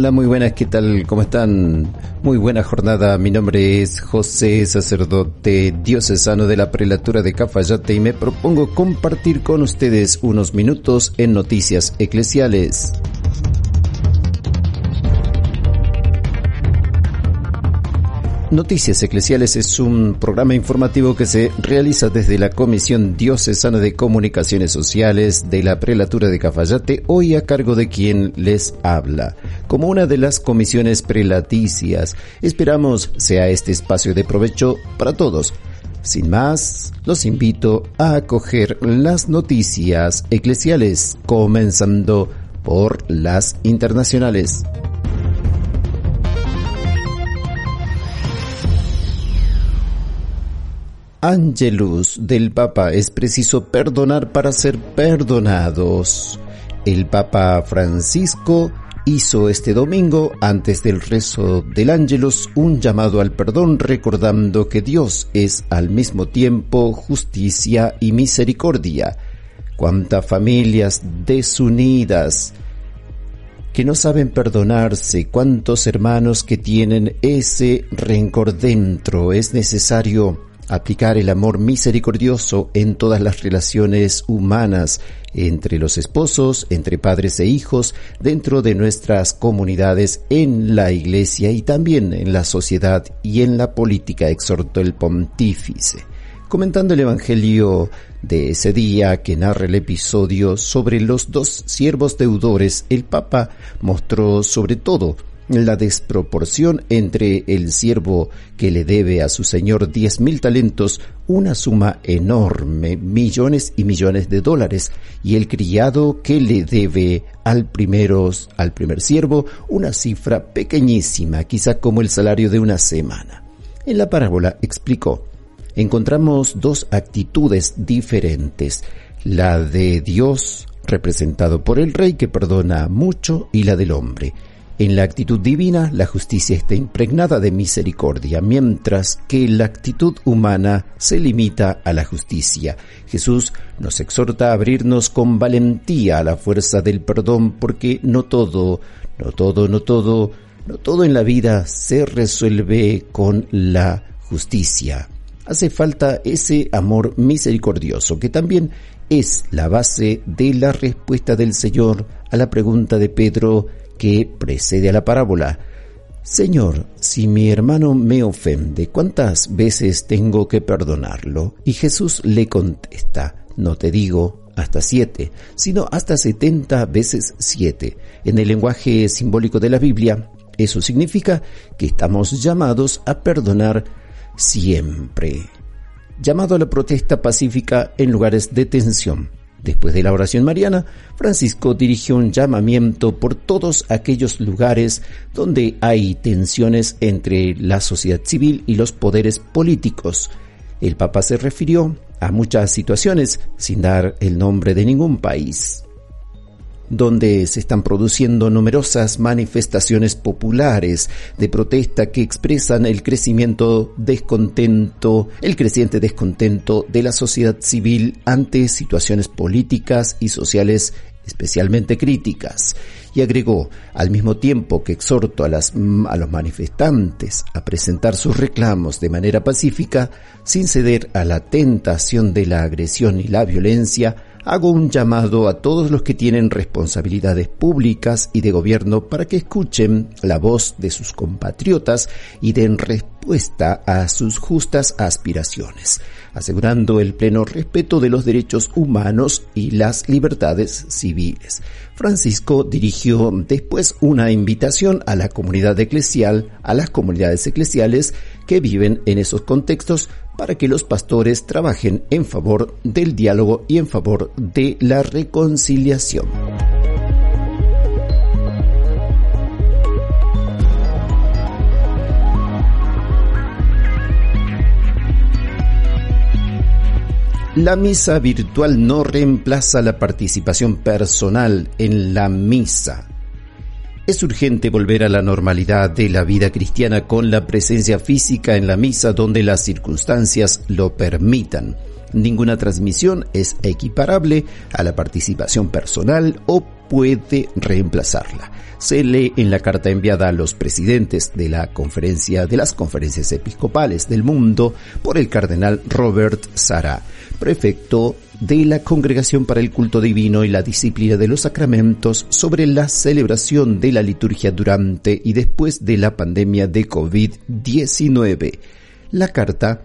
Hola, muy buenas, ¿qué tal? ¿Cómo están? Muy buena jornada, mi nombre es José, sacerdote diocesano de la prelatura de Cafayate y me propongo compartir con ustedes unos minutos en noticias eclesiales. Noticias Eclesiales es un programa informativo que se realiza desde la Comisión Diocesana de Comunicaciones Sociales de la Prelatura de Cafayate, hoy a cargo de quien les habla. Como una de las comisiones prelaticias, esperamos sea este espacio de provecho para todos. Sin más, los invito a acoger las noticias eclesiales, comenzando por las internacionales. Angelus del Papa es preciso perdonar para ser perdonados. El Papa Francisco hizo este domingo, antes del rezo del Ángelus, un llamado al perdón recordando que Dios es al mismo tiempo justicia y misericordia. Cuántas familias desunidas que no saben perdonarse, cuántos hermanos que tienen ese rencor dentro. Es necesario aplicar el amor misericordioso en todas las relaciones humanas, entre los esposos, entre padres e hijos, dentro de nuestras comunidades, en la iglesia y también en la sociedad y en la política, exhortó el pontífice. Comentando el Evangelio de ese día que narra el episodio sobre los dos siervos deudores, el Papa mostró sobre todo la desproporción entre el siervo que le debe a su señor diez mil talentos, una suma enorme, millones y millones de dólares, y el criado que le debe al primeros, al primer siervo, una cifra pequeñísima, quizá como el salario de una semana. En la parábola explicó, encontramos dos actitudes diferentes, la de Dios, representado por el rey que perdona mucho, y la del hombre. En la actitud divina, la justicia está impregnada de misericordia, mientras que la actitud humana se limita a la justicia. Jesús nos exhorta a abrirnos con valentía a la fuerza del perdón, porque no todo, no todo, no todo, no todo en la vida se resuelve con la justicia. Hace falta ese amor misericordioso, que también es la base de la respuesta del Señor a la pregunta de Pedro, que precede a la parábola. Señor, si mi hermano me ofende, ¿cuántas veces tengo que perdonarlo? Y Jesús le contesta, no te digo hasta siete, sino hasta setenta veces siete. En el lenguaje simbólico de la Biblia, eso significa que estamos llamados a perdonar siempre. Llamado a la protesta pacífica en lugares de tensión. Después de la oración mariana, Francisco dirigió un llamamiento por todos aquellos lugares donde hay tensiones entre la sociedad civil y los poderes políticos. El Papa se refirió a muchas situaciones sin dar el nombre de ningún país donde se están produciendo numerosas manifestaciones populares de protesta que expresan el crecimiento descontento, el creciente descontento de la sociedad civil ante situaciones políticas y sociales especialmente críticas, y agregó, al mismo tiempo que exhorto a, las, a los manifestantes a presentar sus reclamos de manera pacífica, sin ceder a la tentación de la agresión y la violencia, hago un llamado a todos los que tienen responsabilidades públicas y de gobierno para que escuchen la voz de sus compatriotas y den respuesta a sus justas aspiraciones, asegurando el pleno respeto de los derechos humanos y las libertades civiles. Francisco dirigió después una invitación a la comunidad eclesial, a las comunidades eclesiales que viven en esos contextos para que los pastores trabajen en favor del diálogo y en favor de la reconciliación. La misa virtual no reemplaza la participación personal en la misa. Es urgente volver a la normalidad de la vida cristiana con la presencia física en la misa donde las circunstancias lo permitan. Ninguna transmisión es equiparable a la participación personal o puede reemplazarla. Se lee en la carta enviada a los presidentes de la conferencia de las conferencias episcopales del mundo por el cardenal Robert Sara, prefecto de la Congregación para el Culto Divino y la Disciplina de los Sacramentos sobre la celebración de la liturgia durante y después de la pandemia de COVID-19. La carta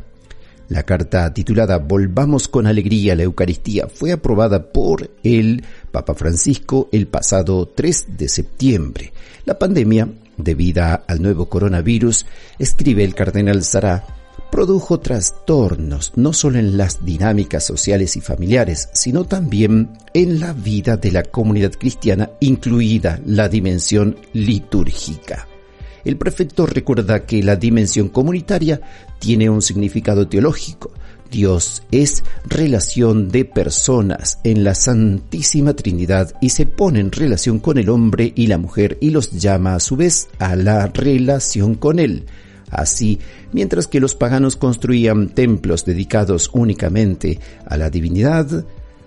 la carta titulada Volvamos con alegría a la Eucaristía fue aprobada por el Papa Francisco el pasado 3 de septiembre. La pandemia, debida al nuevo coronavirus, escribe el cardenal Sará, produjo trastornos no solo en las dinámicas sociales y familiares, sino también en la vida de la comunidad cristiana, incluida la dimensión litúrgica. El prefecto recuerda que la dimensión comunitaria tiene un significado teológico. Dios es relación de personas en la Santísima Trinidad y se pone en relación con el hombre y la mujer y los llama a su vez a la relación con Él. Así, mientras que los paganos construían templos dedicados únicamente a la divinidad,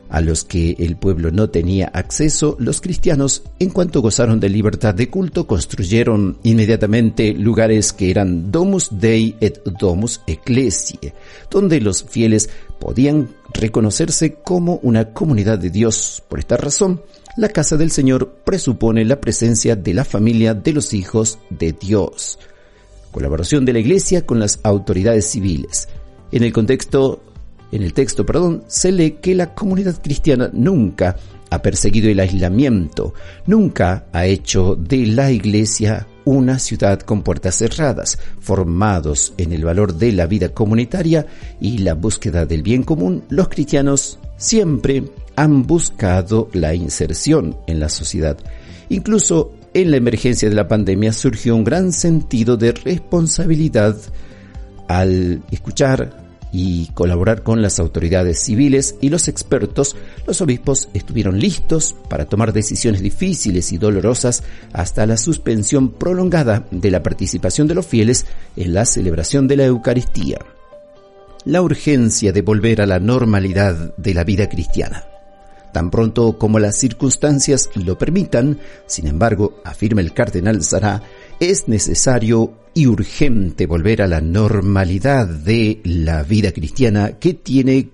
a los que el pueblo no tenía acceso, los cristianos, en cuanto gozaron de libertad de culto, construyeron inmediatamente lugares que eran Domus Dei et Domus Ecclesiae, donde los fieles podían reconocerse como una comunidad de Dios. Por esta razón, la casa del Señor presupone la presencia de la familia de los hijos de Dios colaboración de la Iglesia con las autoridades civiles. En el contexto, en el texto, perdón, se lee que la comunidad cristiana nunca ha perseguido el aislamiento, nunca ha hecho de la Iglesia una ciudad con puertas cerradas, formados en el valor de la vida comunitaria y la búsqueda del bien común, los cristianos siempre han buscado la inserción en la sociedad. Incluso en la emergencia de la pandemia surgió un gran sentido de responsabilidad al escuchar y colaborar con las autoridades civiles y los expertos, los obispos estuvieron listos para tomar decisiones difíciles y dolorosas hasta la suspensión prolongada de la participación de los fieles en la celebración de la Eucaristía. La urgencia de volver a la normalidad de la vida cristiana tan pronto como las circunstancias lo permitan. Sin embargo, afirma el cardenal Sará, es necesario y urgente volver a la normalidad de la vida cristiana que tiene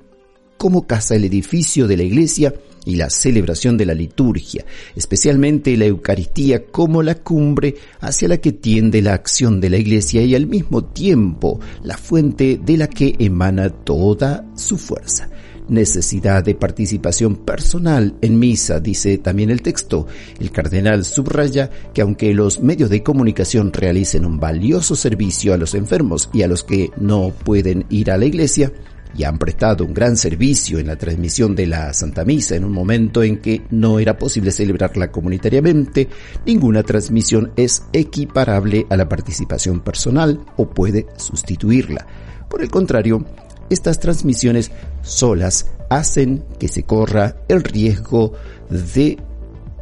como casa el edificio de la iglesia y la celebración de la liturgia, especialmente la Eucaristía como la cumbre hacia la que tiende la acción de la iglesia y al mismo tiempo la fuente de la que emana toda su fuerza necesidad de participación personal en misa, dice también el texto. El cardenal subraya que aunque los medios de comunicación realicen un valioso servicio a los enfermos y a los que no pueden ir a la iglesia, y han prestado un gran servicio en la transmisión de la Santa Misa en un momento en que no era posible celebrarla comunitariamente, ninguna transmisión es equiparable a la participación personal o puede sustituirla. Por el contrario, estas transmisiones solas hacen que se corra el riesgo de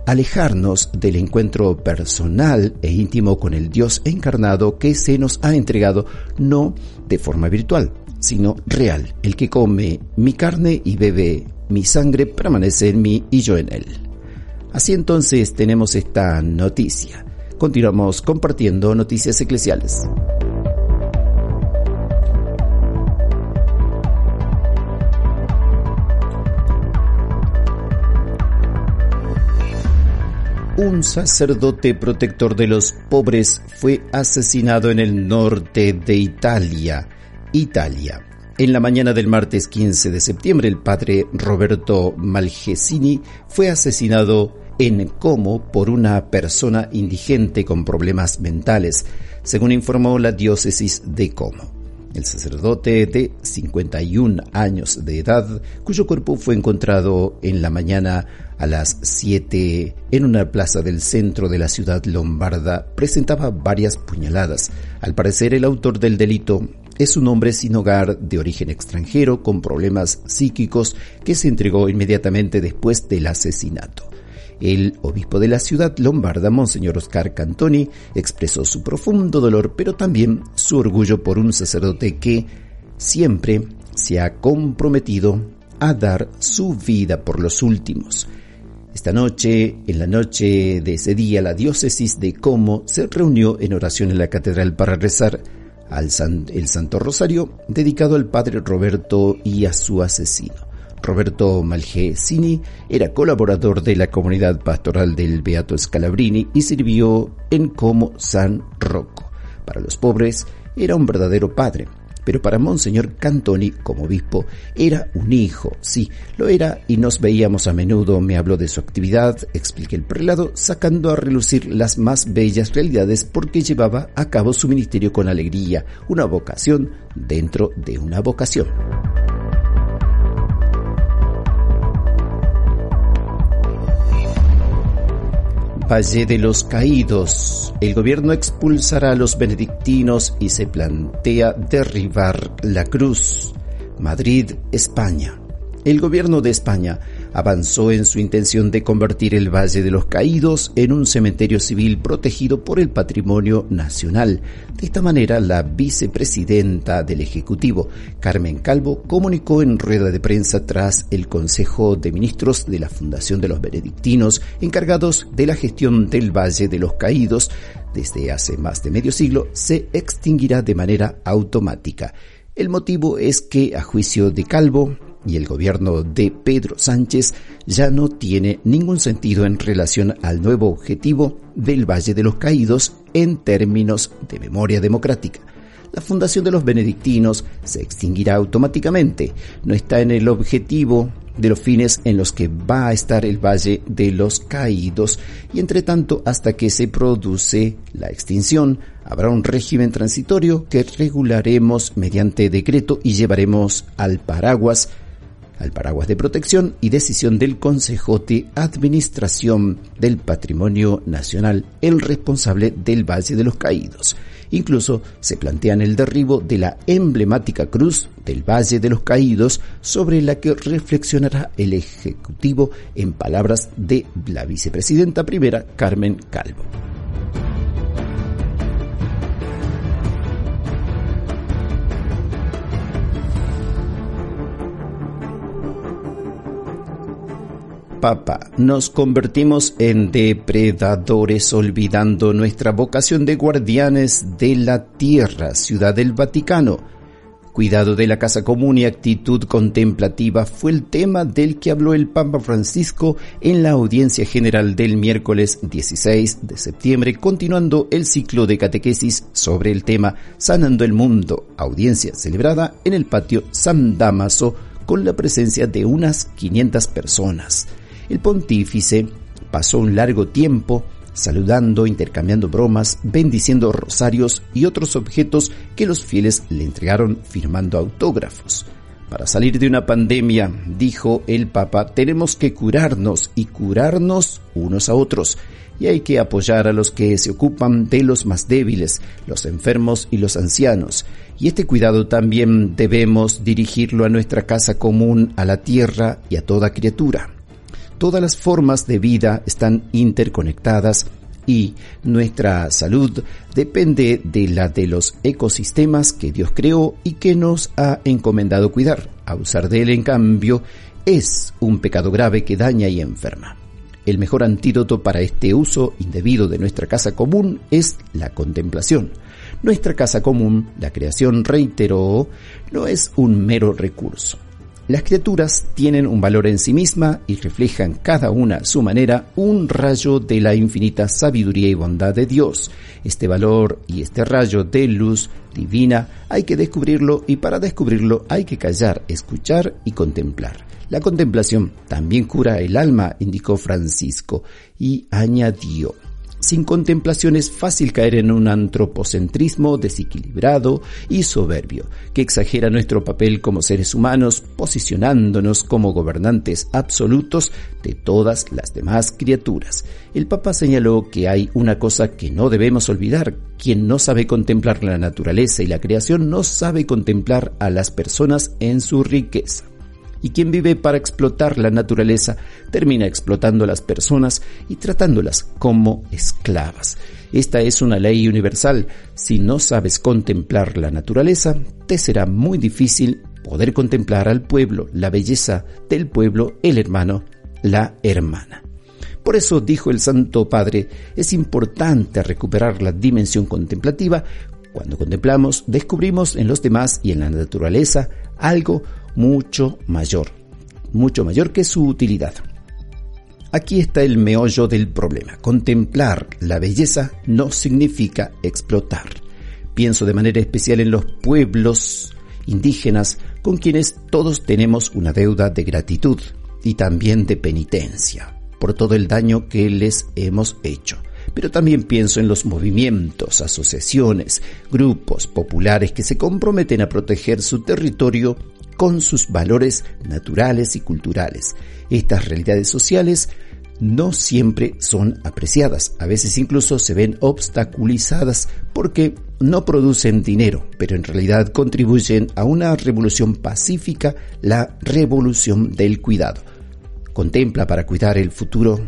alejarnos del encuentro personal e íntimo con el Dios encarnado que se nos ha entregado no de forma virtual, sino real. El que come mi carne y bebe mi sangre permanece en mí y yo en él. Así entonces tenemos esta noticia. Continuamos compartiendo noticias eclesiales. Un sacerdote protector de los pobres fue asesinado en el norte de Italia, Italia. En la mañana del martes 15 de septiembre, el padre Roberto Malgesini fue asesinado en Como por una persona indigente con problemas mentales, según informó la diócesis de Como. El sacerdote de 51 años de edad, cuyo cuerpo fue encontrado en la mañana a las 7 en una plaza del centro de la ciudad lombarda, presentaba varias puñaladas. Al parecer, el autor del delito es un hombre sin hogar de origen extranjero con problemas psíquicos que se entregó inmediatamente después del asesinato. El obispo de la ciudad lombarda, Monseñor Oscar Cantoni, expresó su profundo dolor, pero también su orgullo por un sacerdote que siempre se ha comprometido a dar su vida por los últimos. Esta noche, en la noche de ese día, la diócesis de Como se reunió en oración en la catedral para rezar al el Santo Rosario dedicado al Padre Roberto y a su asesino. Roberto Malgesini era colaborador de la comunidad pastoral del Beato Scalabrini y sirvió en como San Rocco. Para los pobres era un verdadero padre, pero para Monseñor Cantoni, como obispo, era un hijo, sí, lo era y nos veíamos a menudo, me habló de su actividad, expliqué el prelado, sacando a relucir las más bellas realidades porque llevaba a cabo su ministerio con alegría, una vocación dentro de una vocación. Valle de los Caídos. El gobierno expulsará a los benedictinos y se plantea derribar la cruz. Madrid, España. El gobierno de España avanzó en su intención de convertir el Valle de los Caídos en un cementerio civil protegido por el patrimonio nacional. De esta manera, la vicepresidenta del Ejecutivo, Carmen Calvo, comunicó en rueda de prensa tras el Consejo de Ministros de la Fundación de los Benedictinos, encargados de la gestión del Valle de los Caídos, desde hace más de medio siglo, se extinguirá de manera automática. El motivo es que, a juicio de Calvo, y el gobierno de Pedro Sánchez ya no tiene ningún sentido en relación al nuevo objetivo del Valle de los Caídos en términos de memoria democrática. La fundación de los benedictinos se extinguirá automáticamente, no está en el objetivo de los fines en los que va a estar el Valle de los Caídos y entre tanto hasta que se produce la extinción habrá un régimen transitorio que regularemos mediante decreto y llevaremos al paraguas al paraguas de protección y decisión del Consejo de Administración del Patrimonio Nacional, el responsable del Valle de los Caídos. Incluso se plantean el derribo de la emblemática cruz del Valle de los Caídos sobre la que reflexionará el Ejecutivo en palabras de la vicepresidenta primera Carmen Calvo. Papa, nos convertimos en depredadores olvidando nuestra vocación de guardianes de la tierra, ciudad del Vaticano. Cuidado de la casa común y actitud contemplativa fue el tema del que habló el Papa Francisco en la audiencia general del miércoles 16 de septiembre, continuando el ciclo de catequesis sobre el tema Sanando el Mundo, audiencia celebrada en el patio San Damaso con la presencia de unas 500 personas. El pontífice pasó un largo tiempo saludando, intercambiando bromas, bendiciendo rosarios y otros objetos que los fieles le entregaron firmando autógrafos. Para salir de una pandemia, dijo el Papa, tenemos que curarnos y curarnos unos a otros. Y hay que apoyar a los que se ocupan de los más débiles, los enfermos y los ancianos. Y este cuidado también debemos dirigirlo a nuestra casa común, a la tierra y a toda criatura. Todas las formas de vida están interconectadas y nuestra salud depende de la de los ecosistemas que Dios creó y que nos ha encomendado cuidar. Abusar de él, en cambio, es un pecado grave que daña y enferma. El mejor antídoto para este uso indebido de nuestra casa común es la contemplación. Nuestra casa común, la creación reiteró, no es un mero recurso Las criaturas tienen un valor en sí misma y reflejan cada una a su manera un rayo de la infinita sabiduría y bondad de Dios. Este valor y este rayo de luz divina hay que descubrirlo y para descubrirlo hay que callar, escuchar y contemplar. La contemplación también cura el alma, indicó Francisco, y añadió, sin contemplación es fácil caer en un antropocentrismo desequilibrado y soberbio, que exagera nuestro papel como seres humanos, posicionándonos como gobernantes absolutos de todas las demás criaturas. El Papa señaló que hay una cosa que no debemos olvidar. Quien no sabe contemplar la naturaleza y la creación no sabe contemplar a las personas en su riqueza y quien vive para explotar la naturaleza termina explotando a las personas y tratándolas como esclavas. Esta es una ley universal. Si no sabes contemplar la naturaleza, te será muy difícil poder contemplar al pueblo, la belleza del pueblo, el hermano, la hermana. Por eso dijo el Santo Padre, es importante recuperar la dimensión contemplativa. Cuando contemplamos, descubrimos en los demás y en la naturaleza algo mucho mayor, mucho mayor que su utilidad. Aquí está el meollo del problema. Contemplar la belleza no significa explotar. Pienso de manera especial en los pueblos indígenas con quienes todos tenemos una deuda de gratitud y también de penitencia por todo el daño que les hemos hecho. Pero también pienso en los movimientos, asociaciones, grupos populares que se comprometen a proteger su territorio con sus valores naturales y culturales. Estas realidades sociales no siempre son apreciadas, a veces incluso se ven obstaculizadas porque no producen dinero, pero en realidad contribuyen a una revolución pacífica, la revolución del cuidado. Contempla para cuidar el futuro,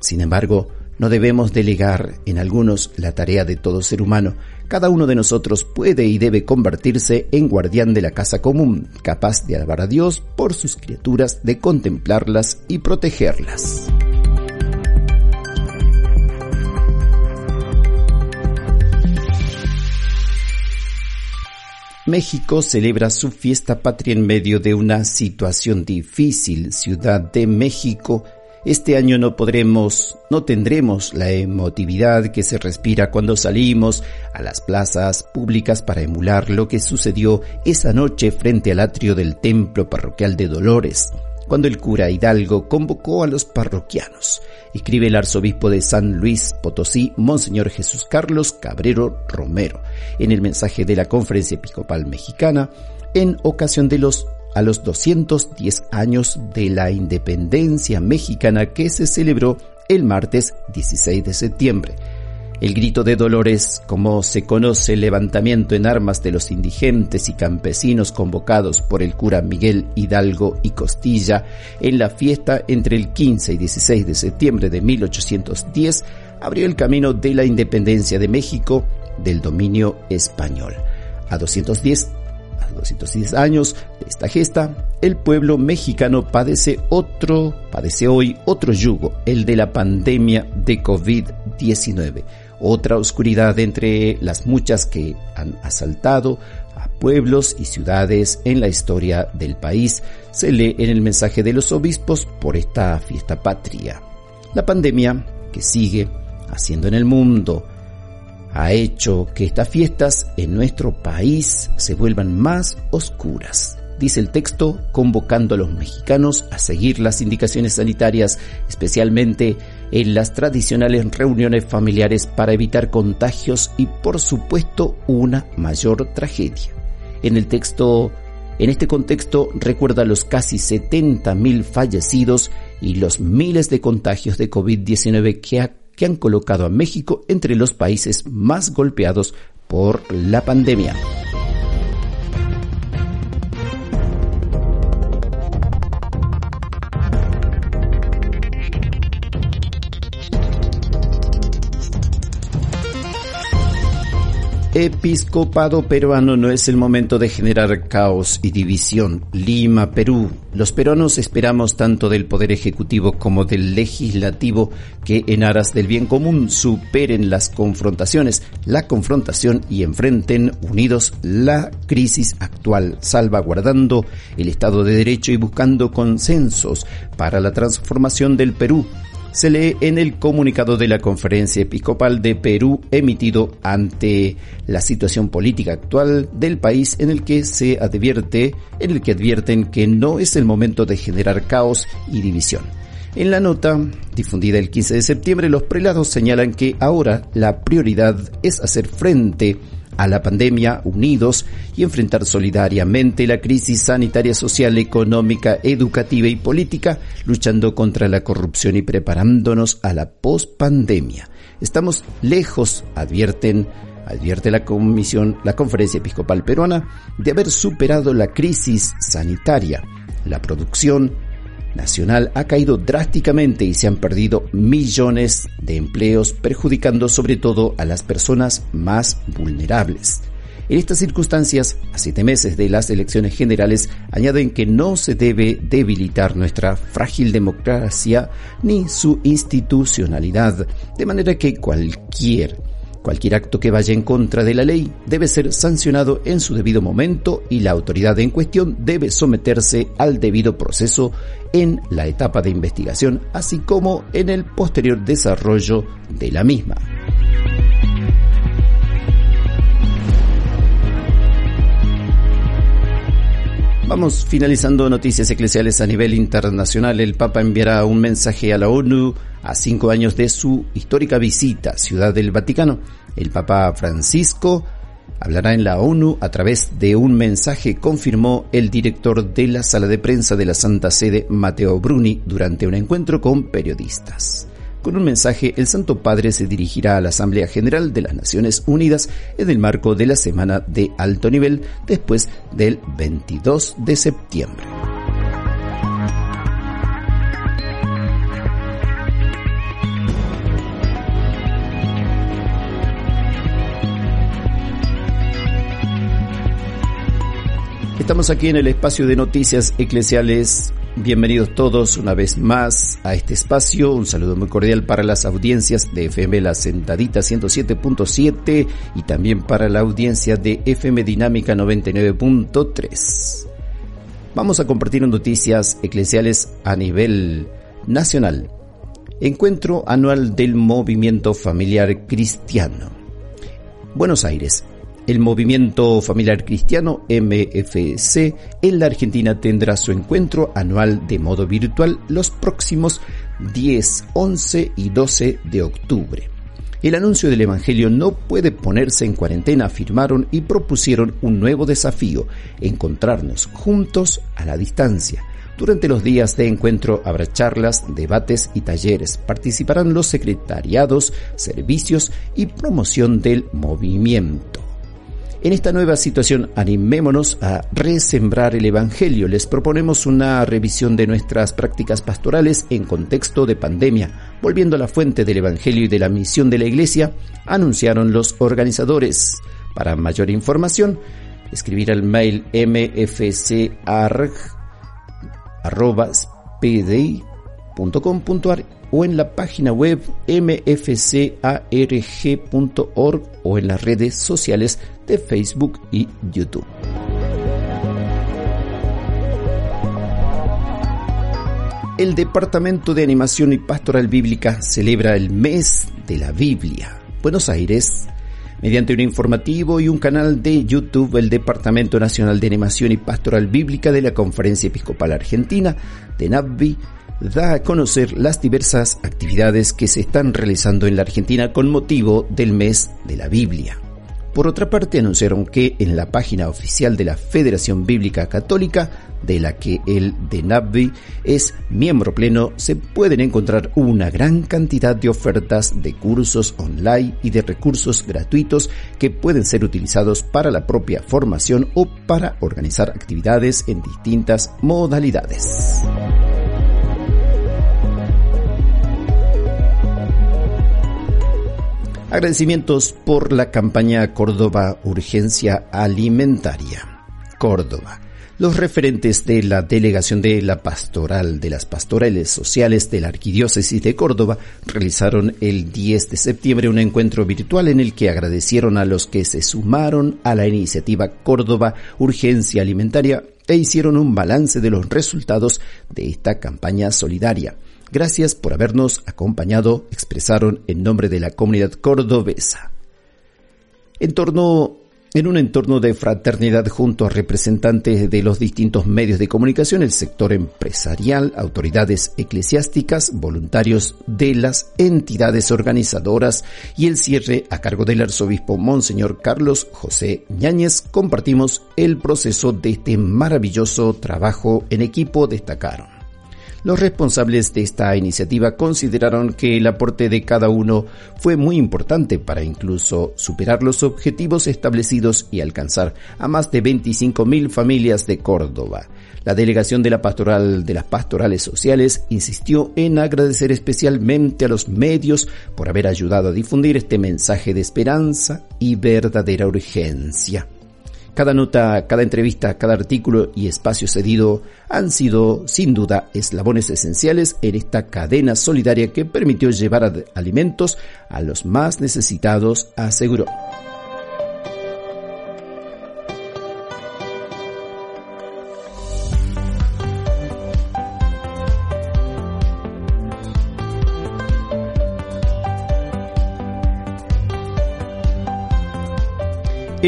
sin embargo, no debemos delegar en algunos la tarea de todo ser humano. Cada uno de nosotros puede y debe convertirse en guardián de la casa común, capaz de alabar a Dios por sus criaturas, de contemplarlas y protegerlas. México celebra su fiesta patria en medio de una situación difícil. Ciudad de México este año no podremos, no tendremos la emotividad que se respira cuando salimos a las plazas públicas para emular lo que sucedió esa noche frente al atrio del templo parroquial de Dolores, cuando el cura Hidalgo convocó a los parroquianos. Escribe el arzobispo de San Luis Potosí, Monseñor Jesús Carlos Cabrero Romero, en el mensaje de la Conferencia Episcopal Mexicana, en ocasión de los a los 210 años de la independencia mexicana que se celebró el martes 16 de septiembre. El grito de Dolores, como se conoce el levantamiento en armas de los indigentes y campesinos convocados por el cura Miguel Hidalgo y Costilla en la fiesta entre el 15 y 16 de septiembre de 1810, abrió el camino de la independencia de México del dominio español. A 210 210 años de esta gesta, el pueblo mexicano padece otro, padece hoy otro yugo, el de la pandemia de COVID-19. Otra oscuridad entre las muchas que han asaltado a pueblos y ciudades en la historia del país, se lee en el mensaje de los obispos por esta fiesta patria. La pandemia que sigue haciendo en el mundo ha hecho que estas fiestas en nuestro país se vuelvan más oscuras. Dice el texto, convocando a los mexicanos a seguir las indicaciones sanitarias, especialmente en las tradicionales reuniones familiares para evitar contagios y por supuesto una mayor tragedia. En el texto, en este contexto recuerda los casi 70.000 fallecidos y los miles de contagios de COVID-19 que que han colocado a México entre los países más golpeados por la pandemia. Episcopado peruano no es el momento de generar caos y división. Lima, Perú. Los peruanos esperamos tanto del Poder Ejecutivo como del Legislativo que en aras del bien común superen las confrontaciones, la confrontación y enfrenten unidos la crisis actual, salvaguardando el Estado de Derecho y buscando consensos para la transformación del Perú se lee en el comunicado de la Conferencia Episcopal de Perú emitido ante la situación política actual del país en el que se advierte, en el que advierten que no es el momento de generar caos y división. En la nota, difundida el 15 de septiembre, los prelados señalan que ahora la prioridad es hacer frente a la pandemia unidos y enfrentar solidariamente la crisis sanitaria, social, económica, educativa y política, luchando contra la corrupción y preparándonos a la pospandemia. Estamos lejos, advierten advierte la comisión, la Conferencia Episcopal Peruana, de haber superado la crisis sanitaria. La producción nacional ha caído drásticamente y se han perdido millones de empleos, perjudicando sobre todo a las personas más vulnerables. En estas circunstancias, a siete meses de las elecciones generales, añaden que no se debe debilitar nuestra frágil democracia ni su institucionalidad, de manera que cualquier Cualquier acto que vaya en contra de la ley debe ser sancionado en su debido momento y la autoridad en cuestión debe someterse al debido proceso en la etapa de investigación, así como en el posterior desarrollo de la misma. Vamos finalizando noticias eclesiales a nivel internacional. El Papa enviará un mensaje a la ONU a cinco años de su histórica visita a Ciudad del Vaticano. El Papa Francisco hablará en la ONU a través de un mensaje, confirmó el director de la sala de prensa de la Santa Sede, Matteo Bruni, durante un encuentro con periodistas. Con un mensaje, el Santo Padre se dirigirá a la Asamblea General de las Naciones Unidas en el marco de la Semana de Alto Nivel después del 22 de septiembre. Estamos aquí en el espacio de noticias eclesiales Bienvenidos todos una vez más a este espacio. Un saludo muy cordial para las audiencias de FM La Sentadita 107.7 y también para la audiencia de FM Dinámica 99.3. Vamos a compartir noticias eclesiales a nivel nacional. Encuentro anual del Movimiento Familiar Cristiano. Buenos Aires, el movimiento familiar cristiano MFC en la Argentina tendrá su encuentro anual de modo virtual los próximos 10, 11 y 12 de octubre. El anuncio del Evangelio no puede ponerse en cuarentena, afirmaron y propusieron un nuevo desafío, encontrarnos juntos a la distancia. Durante los días de encuentro habrá charlas, debates y talleres. Participarán los secretariados, servicios y promoción del movimiento. En esta nueva situación animémonos a resembrar el Evangelio. Les proponemos una revisión de nuestras prácticas pastorales en contexto de pandemia. Volviendo a la fuente del Evangelio y de la misión de la Iglesia, anunciaron los organizadores. Para mayor información, escribir al mail mfcarg.pdi.com.ar o en la página web mfcarg.org o en las redes sociales de Facebook y YouTube. El Departamento de Animación y Pastoral Bíblica celebra el mes de la Biblia. Buenos Aires, mediante un informativo y un canal de YouTube, el Departamento Nacional de Animación y Pastoral Bíblica de la Conferencia Episcopal Argentina, de NAVBI, da a conocer las diversas actividades que se están realizando en la Argentina con motivo del mes de la Biblia. Por otra parte, anunciaron que en la página oficial de la Federación Bíblica Católica, de la que el DENABVI es miembro pleno, se pueden encontrar una gran cantidad de ofertas de cursos online y de recursos gratuitos que pueden ser utilizados para la propia formación o para organizar actividades en distintas modalidades. Agradecimientos por la campaña Córdoba Urgencia Alimentaria. Córdoba. Los referentes de la delegación de la pastoral de las pastorales sociales de la Arquidiócesis de Córdoba realizaron el 10 de septiembre un encuentro virtual en el que agradecieron a los que se sumaron a la iniciativa Córdoba Urgencia Alimentaria e hicieron un balance de los resultados de esta campaña solidaria. Gracias por habernos acompañado, expresaron en nombre de la comunidad cordobesa. En torno en un entorno de fraternidad junto a representantes de los distintos medios de comunicación, el sector empresarial, autoridades eclesiásticas, voluntarios de las entidades organizadoras y el cierre a cargo del arzobispo Monseñor Carlos José Ñáñez, compartimos el proceso de este maravilloso trabajo en equipo, destacaron. Los responsables de esta iniciativa consideraron que el aporte de cada uno fue muy importante para incluso superar los objetivos establecidos y alcanzar a más de 25.000 familias de Córdoba. La delegación de la pastoral de las pastorales sociales insistió en agradecer especialmente a los medios por haber ayudado a difundir este mensaje de esperanza y verdadera urgencia. Cada nota, cada entrevista, cada artículo y espacio cedido han sido, sin duda, eslabones esenciales en esta cadena solidaria que permitió llevar alimentos a los más necesitados, aseguró.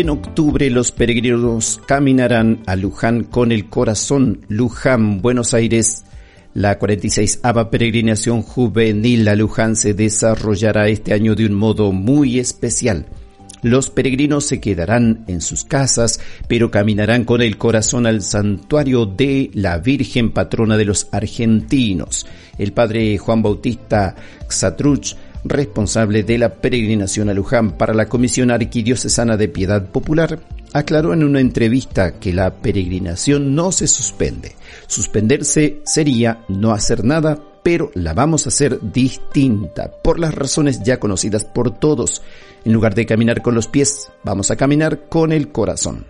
En octubre los peregrinos caminarán a Luján con el corazón. Luján, Buenos Aires. La 46 ava peregrinación juvenil a Luján se desarrollará este año de un modo muy especial. Los peregrinos se quedarán en sus casas, pero caminarán con el corazón al santuario de la Virgen Patrona de los Argentinos. El padre Juan Bautista Xatruch responsable de la peregrinación a Luján para la Comisión Arquidiocesana de Piedad Popular, aclaró en una entrevista que la peregrinación no se suspende. Suspenderse sería no hacer nada, pero la vamos a hacer distinta por las razones ya conocidas por todos. En lugar de caminar con los pies, vamos a caminar con el corazón.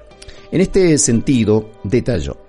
En este sentido, detalló,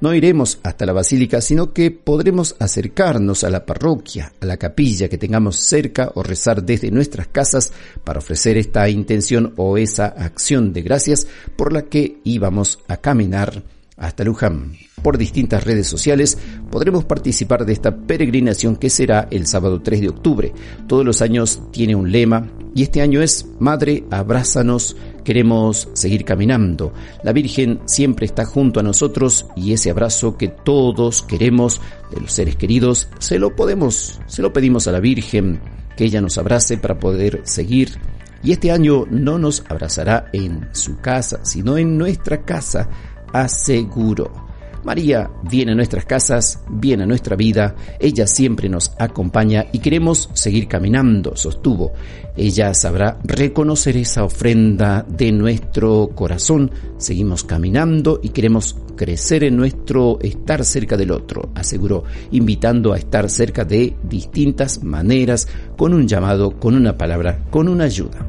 no iremos hasta la basílica, sino que podremos acercarnos a la parroquia, a la capilla que tengamos cerca o rezar desde nuestras casas para ofrecer esta intención o esa acción de gracias por la que íbamos a caminar hasta Luján. Por distintas redes sociales podremos participar de esta peregrinación que será el sábado 3 de octubre. Todos los años tiene un lema y este año es Madre, abrázanos, queremos seguir caminando. La Virgen siempre está junto a nosotros y ese abrazo que todos queremos de los seres queridos, se lo podemos, se lo pedimos a la Virgen, que ella nos abrace para poder seguir. Y este año no nos abrazará en su casa, sino en nuestra casa, aseguro. María viene a nuestras casas, viene a nuestra vida, ella siempre nos acompaña y queremos seguir caminando, sostuvo. Ella sabrá reconocer esa ofrenda de nuestro corazón, seguimos caminando y queremos crecer en nuestro estar cerca del otro, aseguró, invitando a estar cerca de distintas maneras, con un llamado, con una palabra, con una ayuda.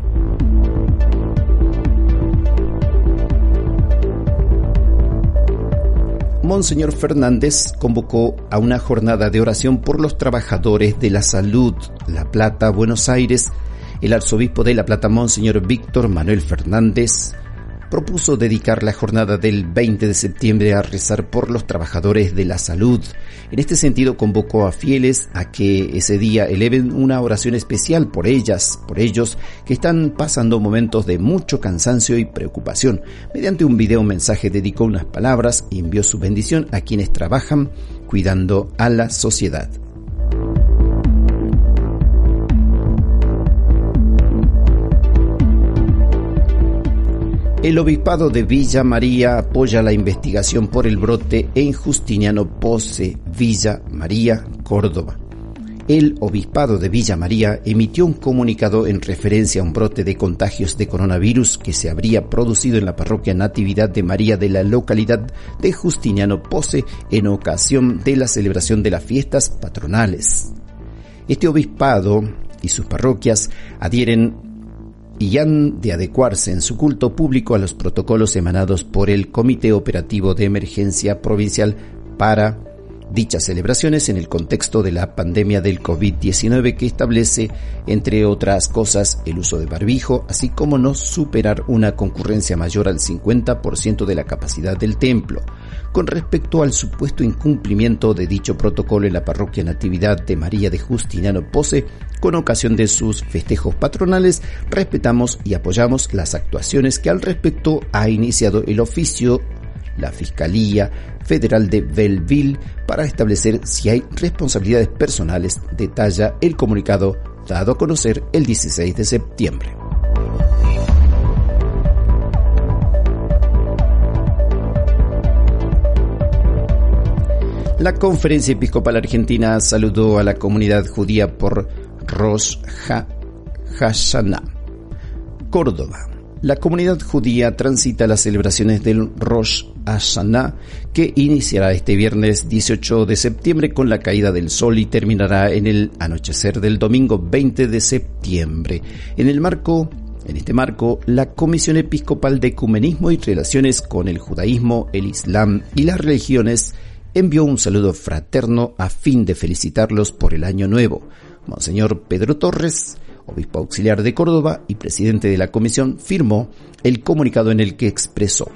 Monseñor Fernández convocó a una jornada de oración por los trabajadores de la salud, La Plata, Buenos Aires. El arzobispo de La Plata, Monseñor Víctor Manuel Fernández, propuso dedicar la jornada del 20 de septiembre a rezar por los trabajadores de la salud. En este sentido convocó a fieles a que ese día eleven una oración especial por ellas, por ellos que están pasando momentos de mucho cansancio y preocupación. Mediante un video mensaje dedicó unas palabras y envió su bendición a quienes trabajan cuidando a la sociedad. El obispado de Villa María apoya la investigación por el brote en Justiniano Pose, Villa María, Córdoba. El obispado de Villa María emitió un comunicado en referencia a un brote de contagios de coronavirus que se habría producido en la parroquia Natividad de María de la localidad de Justiniano Pose en ocasión de la celebración de las fiestas patronales. Este obispado y sus parroquias adhieren y han de adecuarse en su culto público a los protocolos emanados por el Comité Operativo de Emergencia Provincial para dichas celebraciones en el contexto de la pandemia del COVID-19 que establece, entre otras cosas, el uso de barbijo, así como no superar una concurrencia mayor al 50% de la capacidad del templo. Con respecto al supuesto incumplimiento de dicho protocolo en la parroquia Natividad de María de Justiniano Pose, con ocasión de sus festejos patronales, respetamos y apoyamos las actuaciones que al respecto ha iniciado el oficio la Fiscalía Federal de Belleville para establecer si hay responsabilidades personales, detalla el comunicado dado a conocer el 16 de septiembre. La Conferencia Episcopal Argentina saludó a la comunidad judía por Rosh Hashanah, Córdoba. La comunidad judía transita las celebraciones del Rosh Hashanah, que iniciará este viernes 18 de septiembre con la caída del sol y terminará en el anochecer del domingo 20 de septiembre. En el marco en este marco, la Comisión Episcopal de Ecumenismo y Relaciones con el Judaísmo, el Islam y las religiones envió un saludo fraterno a fin de felicitarlos por el año nuevo. Monseñor Pedro Torres obispo auxiliar de Córdoba y presidente de la comisión, firmó el comunicado en el que expresó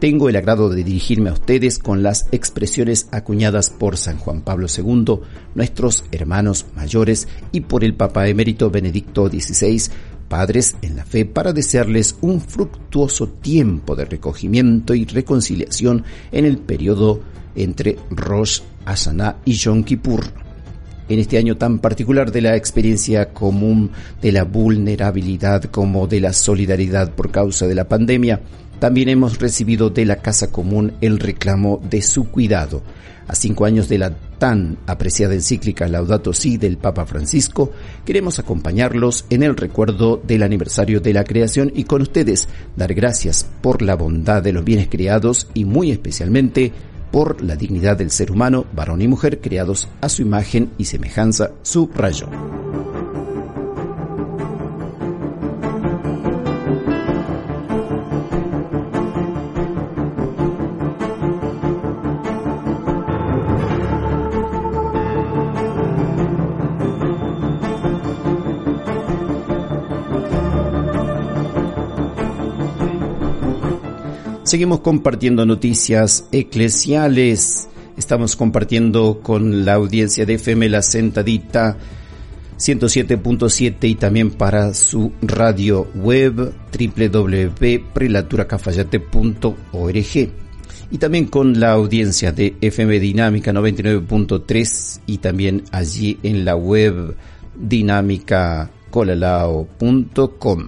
tengo el agrado de dirigirme a ustedes con las expresiones acuñadas por San Juan Pablo II, nuestros hermanos mayores, y por el Papa emérito Benedicto XVI, padres en la fe, para desearles un fructuoso tiempo de recogimiento y reconciliación en el periodo entre Rosh Hashanah y Yom Kippur en este año tan particular de la experiencia común de la vulnerabilidad como de la solidaridad por causa de la pandemia, también hemos recibido de la Casa Común el reclamo de su cuidado. A cinco años de la tan apreciada encíclica Laudato Si del Papa Francisco, queremos acompañarlos en el recuerdo del aniversario de la creación y con ustedes dar gracias por la bondad de los bienes creados y muy especialmente por la dignidad del ser humano, varón y mujer, creados a su imagen y semejanza, subrayó. Seguimos compartiendo noticias eclesiales. Estamos compartiendo con la audiencia de FM La Sentadita 107.7 y también para su radio web www.prelaturacafayate.org y también con la audiencia de FM Dinámica 99.3 y también allí en la web dinámicacolalao.com.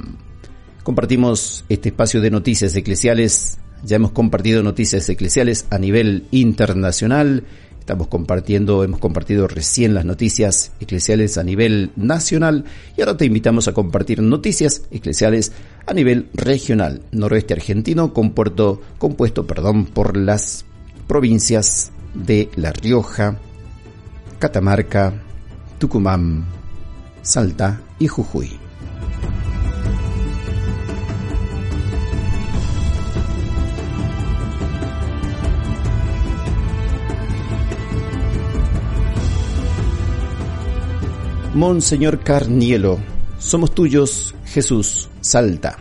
Compartimos este espacio de noticias eclesiales ya hemos compartido noticias eclesiales a nivel internacional. Estamos compartiendo, hemos compartido recién las noticias eclesiales a nivel nacional y ahora te invitamos a compartir noticias eclesiales a nivel regional, noroeste argentino, compuesto, perdón, por las provincias de La Rioja, Catamarca, Tucumán, Salta y Jujuy. Monseñor Carnielo, somos tuyos, Jesús, Salta.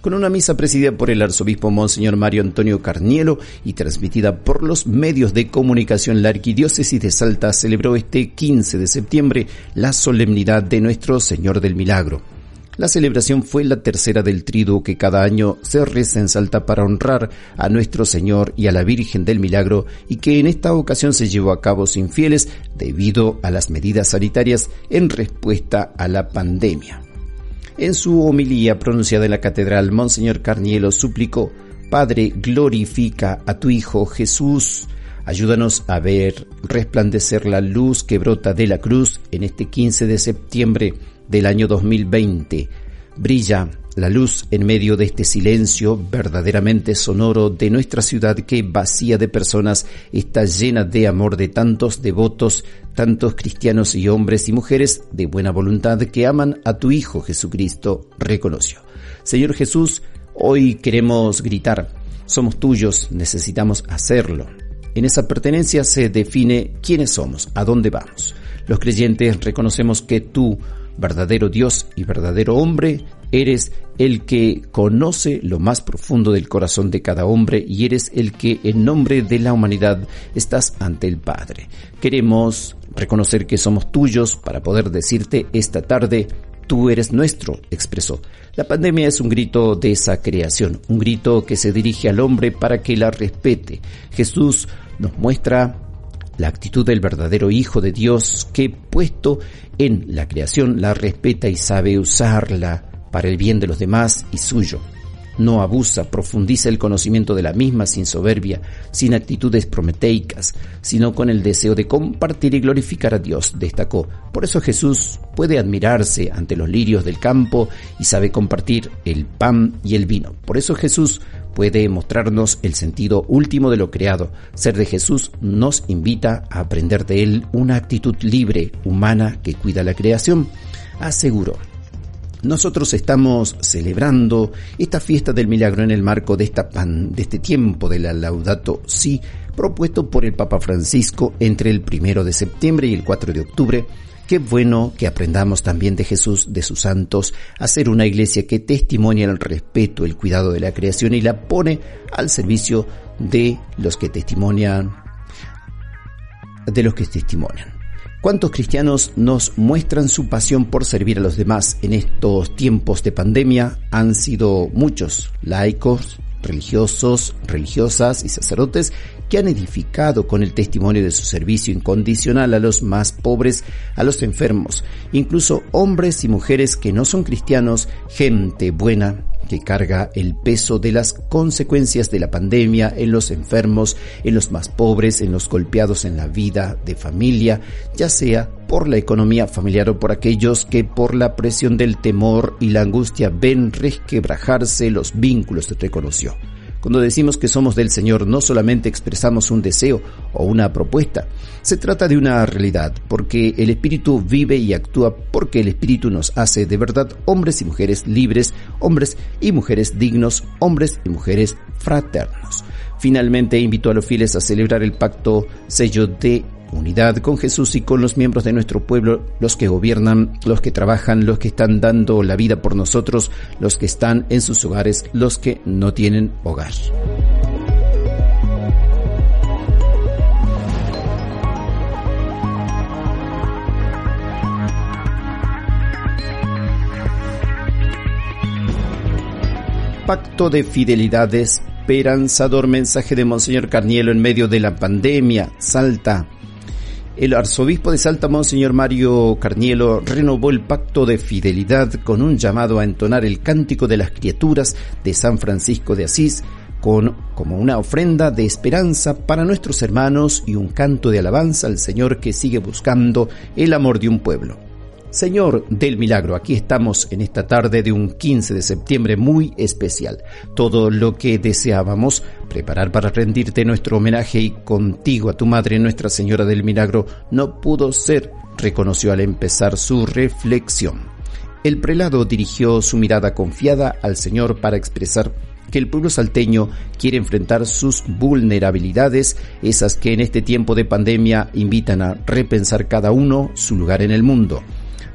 Con una misa presidida por el arzobispo Monseñor Mario Antonio Carnielo y transmitida por los medios de comunicación, la Arquidiócesis de Salta celebró este 15 de septiembre la solemnidad de Nuestro Señor del Milagro. La celebración fue la tercera del triduo que cada año se reza en Salta para honrar a nuestro Señor y a la Virgen del Milagro y que en esta ocasión se llevó a cabo sin fieles debido a las medidas sanitarias en respuesta a la pandemia. En su homilía pronunciada en la catedral, Monseñor Carnielo suplicó, Padre, glorifica a tu Hijo Jesús. Ayúdanos a ver resplandecer la luz que brota de la cruz en este 15 de septiembre del año 2020. Brilla la luz en medio de este silencio verdaderamente sonoro de nuestra ciudad que vacía de personas está llena de amor de tantos devotos, tantos cristianos y hombres y mujeres de buena voluntad que aman a tu Hijo Jesucristo, reconoció. Señor Jesús, hoy queremos gritar, somos tuyos, necesitamos hacerlo. En esa pertenencia se define quiénes somos, a dónde vamos. Los creyentes reconocemos que tú, verdadero Dios y verdadero hombre, eres el que conoce lo más profundo del corazón de cada hombre y eres el que en nombre de la humanidad estás ante el Padre. Queremos reconocer que somos tuyos para poder decirte esta tarde, tú eres nuestro, expresó. La pandemia es un grito de esa creación, un grito que se dirige al hombre para que la respete. Jesús nos muestra la actitud del verdadero Hijo de Dios que puesto en la creación la respeta y sabe usarla para el bien de los demás y suyo. No abusa, profundiza el conocimiento de la misma sin soberbia, sin actitudes prometeicas, sino con el deseo de compartir y glorificar a Dios, destacó. Por eso Jesús puede admirarse ante los lirios del campo y sabe compartir el pan y el vino. Por eso Jesús puede mostrarnos el sentido último de lo creado. Ser de Jesús nos invita a aprender de Él una actitud libre, humana, que cuida la creación. Aseguró. Nosotros estamos celebrando esta fiesta del milagro en el marco de, este tiempo de la Laudato Si, propuesto por el Papa Francisco entre el primero de septiembre y el 4 de octubre. Qué bueno que aprendamos también de Jesús, de sus santos, a ser una iglesia que testimonia el respeto, el cuidado de la creación y la pone al servicio de los que testimonian, de los que testimonian. ¿Cuántos cristianos nos muestran su pasión por servir a los demás en estos tiempos de pandemia? Han sido muchos laicos, religiosos, religiosas y sacerdotes que han edificado con el testimonio de su servicio incondicional a los más pobres, a los enfermos, incluso hombres y mujeres que no son cristianos, gente buena que carga el peso de las consecuencias de la pandemia en los enfermos, en los más pobres, en los golpeados en la vida de familia, ya sea por la economía familiar o por aquellos que por la presión del temor y la angustia ven resquebrajarse los vínculos, se reconoció. Cuando decimos que somos del Señor no solamente expresamos un deseo o una propuesta, se trata de una realidad, porque el Espíritu vive y actúa porque el Espíritu nos hace de verdad hombres y mujeres libres, hombres y mujeres dignos, hombres y mujeres fraternos. Finalmente invito a los fieles a celebrar el pacto sello de unidad con Jesús y con los miembros de nuestro pueblo, los que gobiernan, los que trabajan, los que están dando la vida por nosotros, los que están en sus hogares, los que no tienen hogar. Pacto de fidelidad esperanzador mensaje de Monseñor Carnielo en medio de la pandemia. Salta el arzobispo de Salta, Monseñor Mario Carnielo, renovó el pacto de fidelidad con un llamado a entonar el cántico de las criaturas de San Francisco de Asís con, como una ofrenda de esperanza para nuestros hermanos y un canto de alabanza al Señor que sigue buscando el amor de un pueblo. Señor del Milagro, aquí estamos en esta tarde de un 15 de septiembre muy especial. Todo lo que deseábamos preparar para rendirte nuestro homenaje y contigo a tu Madre Nuestra Señora del Milagro no pudo ser, reconoció al empezar su reflexión. El prelado dirigió su mirada confiada al Señor para expresar que el pueblo salteño quiere enfrentar sus vulnerabilidades, esas que en este tiempo de pandemia invitan a repensar cada uno su lugar en el mundo.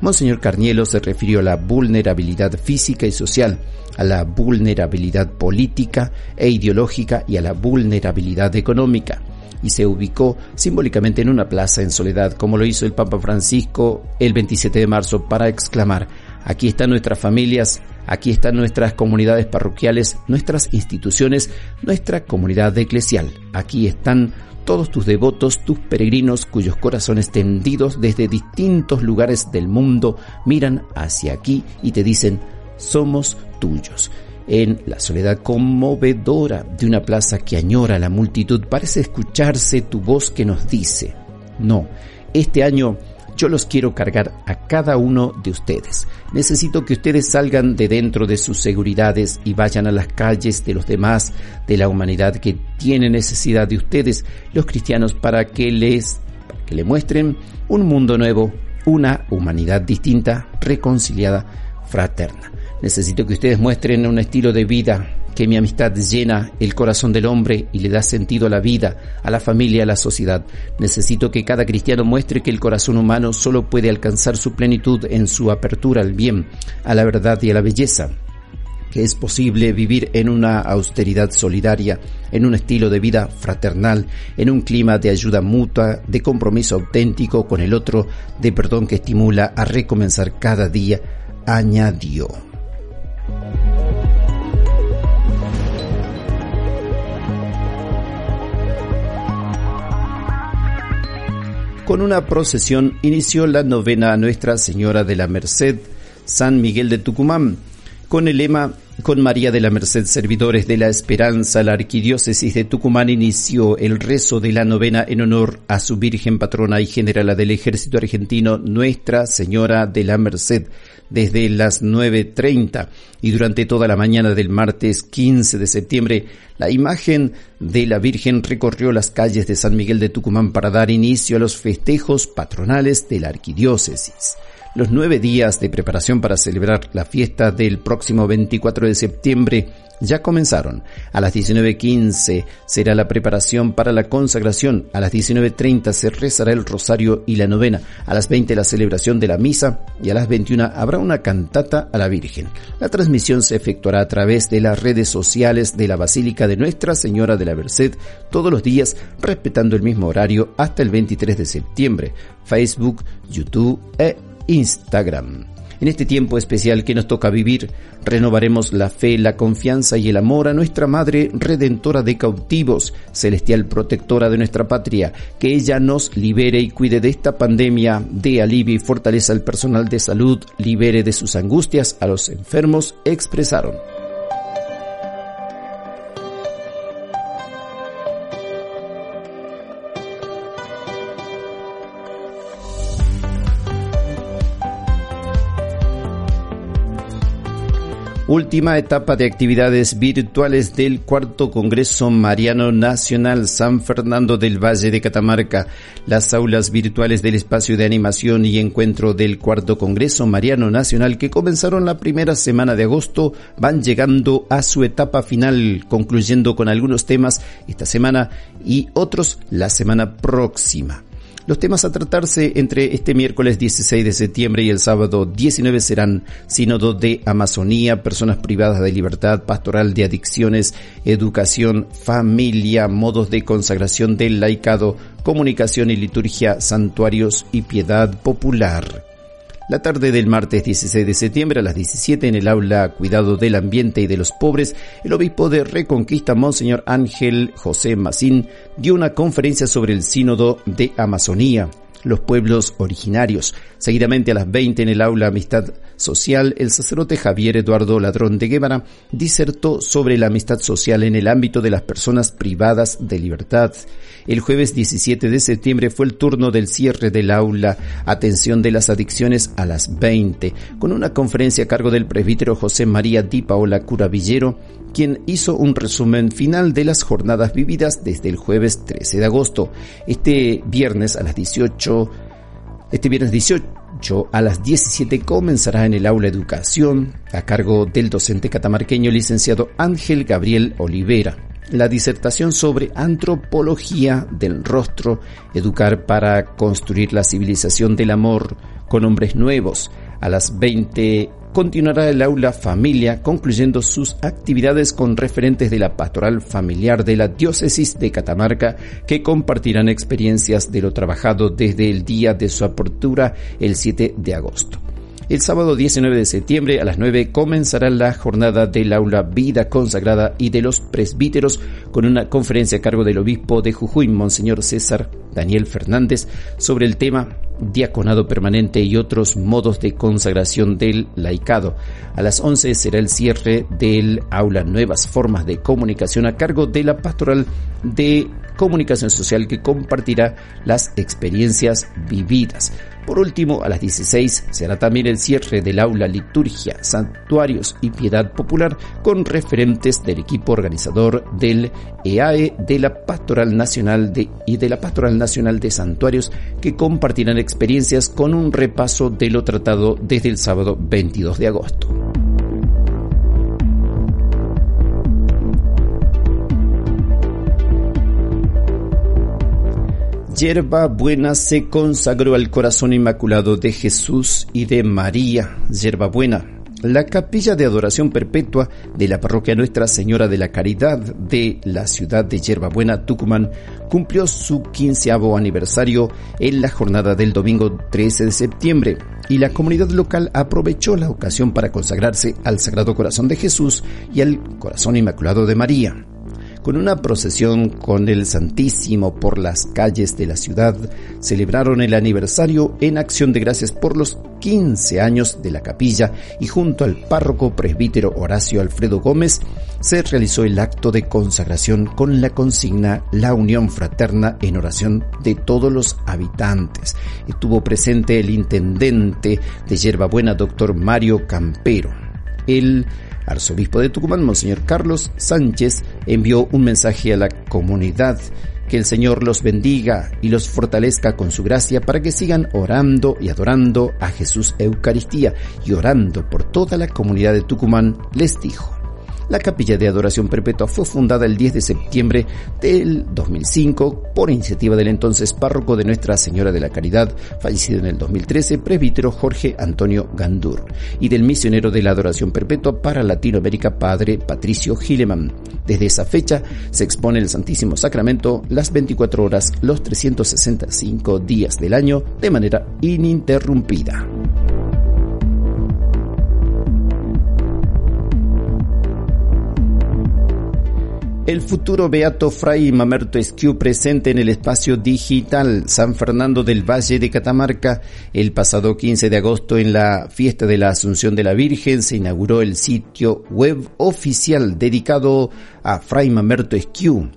Monseñor Carnielo se refirió a la vulnerabilidad física y social, a la vulnerabilidad política e ideológica y a la vulnerabilidad económica y se ubicó simbólicamente en una plaza en soledad, como lo hizo el Papa Francisco el 27 de marzo, para exclamar, aquí están nuestras familias, aquí están nuestras comunidades parroquiales, nuestras instituciones, nuestra comunidad eclesial, aquí están todos tus devotos, tus peregrinos cuyos corazones tendidos desde distintos lugares del mundo miran hacia aquí y te dicen, somos tuyos. En la soledad conmovedora de una plaza que añora la multitud parece escucharse tu voz que nos dice, no, este año yo los quiero cargar a cada uno de ustedes. Necesito que ustedes salgan de dentro de sus seguridades y vayan a las calles de los demás, de la humanidad que tiene necesidad de ustedes, los cristianos, para que les, que le muestren un mundo nuevo, una humanidad distinta, reconciliada, fraterna. Necesito que ustedes muestren un estilo de vida que mi amistad llena el corazón del hombre y le da sentido a la vida, a la familia, a la sociedad. Necesito que cada cristiano muestre que el corazón humano solo puede alcanzar su plenitud en su apertura al bien, a la verdad y a la belleza que es posible vivir en una austeridad solidaria, en un estilo de vida fraternal, en un clima de ayuda mutua, de compromiso auténtico con el otro, de perdón que estimula a recomenzar cada día, añadió. Con una procesión inició la novena a Nuestra Señora de la Merced, San Miguel de Tucumán, con el lema con María de la Merced, servidores de la esperanza, la arquidiócesis de Tucumán inició el rezo de la novena en honor a su Virgen patrona y generala del ejército argentino, Nuestra Señora de la Merced, desde las 9.30 y durante toda la mañana del martes 15 de septiembre, la imagen de la Virgen recorrió las calles de San Miguel de Tucumán para dar inicio a los festejos patronales de la arquidiócesis. Los nueve días de preparación para celebrar la fiesta del próximo 24 de septiembre ya comenzaron. A las 19.15 será la preparación para la consagración. A las 19.30 se rezará el rosario y la novena. A las 20 la celebración de la misa y a las 21 habrá una cantata a la Virgen. La transmisión se efectuará a través de las redes sociales de la Basílica de Nuestra Señora de la Merced todos los días respetando el mismo horario hasta el 23 de septiembre. Facebook, YouTube e Instagram. En este tiempo especial que nos toca vivir, renovaremos la fe, la confianza y el amor a nuestra Madre Redentora de cautivos, celestial protectora de nuestra patria, que ella nos libere y cuide de esta pandemia, dé alivio y fortaleza al personal de salud, libere de sus angustias a los enfermos, expresaron. Última etapa de actividades virtuales del cuarto Congreso Mariano Nacional San Fernando del Valle de Catamarca. Las aulas virtuales del espacio de animación y encuentro del cuarto Congreso Mariano Nacional que comenzaron la primera semana de agosto van llegando a su etapa final, concluyendo con algunos temas esta semana y otros la semana próxima. Los temas a tratarse entre este miércoles 16 de septiembre y el sábado 19 serán Sínodo de Amazonía, personas privadas de libertad, pastoral de adicciones, educación, familia, modos de consagración del laicado, comunicación y liturgia, santuarios y piedad popular. La tarde del martes 16 de septiembre a las 17 en el aula Cuidado del Ambiente y de los Pobres, el obispo de Reconquista, Monseñor Ángel José Macín, dio una conferencia sobre el sínodo de Amazonía los pueblos originarios. Seguidamente a las 20 en el aula Amistad Social, el sacerdote Javier Eduardo Ladrón de Guevara disertó sobre la amistad social en el ámbito de las personas privadas de libertad. El jueves 17 de septiembre fue el turno del cierre del aula. Atención de las Adicciones a las 20, con una conferencia a cargo del presbítero José María Di Paola Curavillero, quien hizo un resumen final de las jornadas vividas desde el jueves 13 de agosto. Este viernes a las 18, este viernes 18 a las 17 comenzará en el aula Educación a cargo del docente catamarqueño licenciado Ángel Gabriel Olivera la disertación sobre antropología del rostro, educar para construir la civilización del amor con hombres nuevos. A las 20 continuará el aula familia concluyendo sus actividades con referentes de la pastoral familiar de la diócesis de Catamarca que compartirán experiencias de lo trabajado desde el día de su apertura el 7 de agosto. El sábado 19 de septiembre a las 9 comenzará la jornada del aula Vida Consagrada y de los presbíteros con una conferencia a cargo del obispo de Jujuy, Monseñor César Daniel Fernández, sobre el tema diaconado permanente y otros modos de consagración del laicado. A las 11 será el cierre del aula Nuevas Formas de Comunicación a cargo de la pastoral de comunicación social que compartirá las experiencias vividas. Por último, a las 16 será también el cierre del aula Liturgia, Santuarios y Piedad Popular con referentes del equipo organizador del EAE de la Pastoral Nacional de, y de la Pastoral Nacional de Santuarios que compartirán experiencias con un repaso de lo tratado desde el sábado 22 de agosto. Yerba Buena se consagró al corazón inmaculado de Jesús y de María. Yerba Buena la capilla de adoración perpetua de la parroquia Nuestra Señora de la Caridad de la ciudad de Yerbabuena, Tucumán, cumplió su quinceavo aniversario en la jornada del domingo 13 de septiembre y la comunidad local aprovechó la ocasión para consagrarse al Sagrado Corazón de Jesús y al Corazón Inmaculado de María con una procesión con el Santísimo por las calles de la ciudad, celebraron el aniversario en acción de gracias por los 15 años de la capilla y junto al párroco presbítero Horacio Alfredo Gómez se realizó el acto de consagración con la consigna La unión fraterna en oración de todos los habitantes. Estuvo presente el intendente de Yerbabuena, doctor Mario Campero. El arzobispo de Tucumán, Monseñor Carlos Sánchez, envió un mensaje a la comunidad. Que el Señor los bendiga y los fortalezca con su gracia para que sigan orando y adorando a Jesús Eucaristía y orando por toda la comunidad de Tucumán, les dijo. La capilla de adoración perpetua fue fundada el 10 de septiembre del 2005 por iniciativa del entonces párroco de Nuestra Señora de la Caridad, fallecido en el 2013, presbítero Jorge Antonio Gandur, y del misionero de la adoración perpetua para Latinoamérica, padre Patricio Gileman. Desde esa fecha se expone el Santísimo Sacramento las 24 horas, los 365 días del año, de manera ininterrumpida. El futuro Beato Fray Mamerto Esquiu presente en el espacio digital San Fernando del Valle de Catamarca. El pasado 15 de agosto en la fiesta de la Asunción de la Virgen se inauguró el sitio web oficial dedicado a Fray Mamerto Esquiu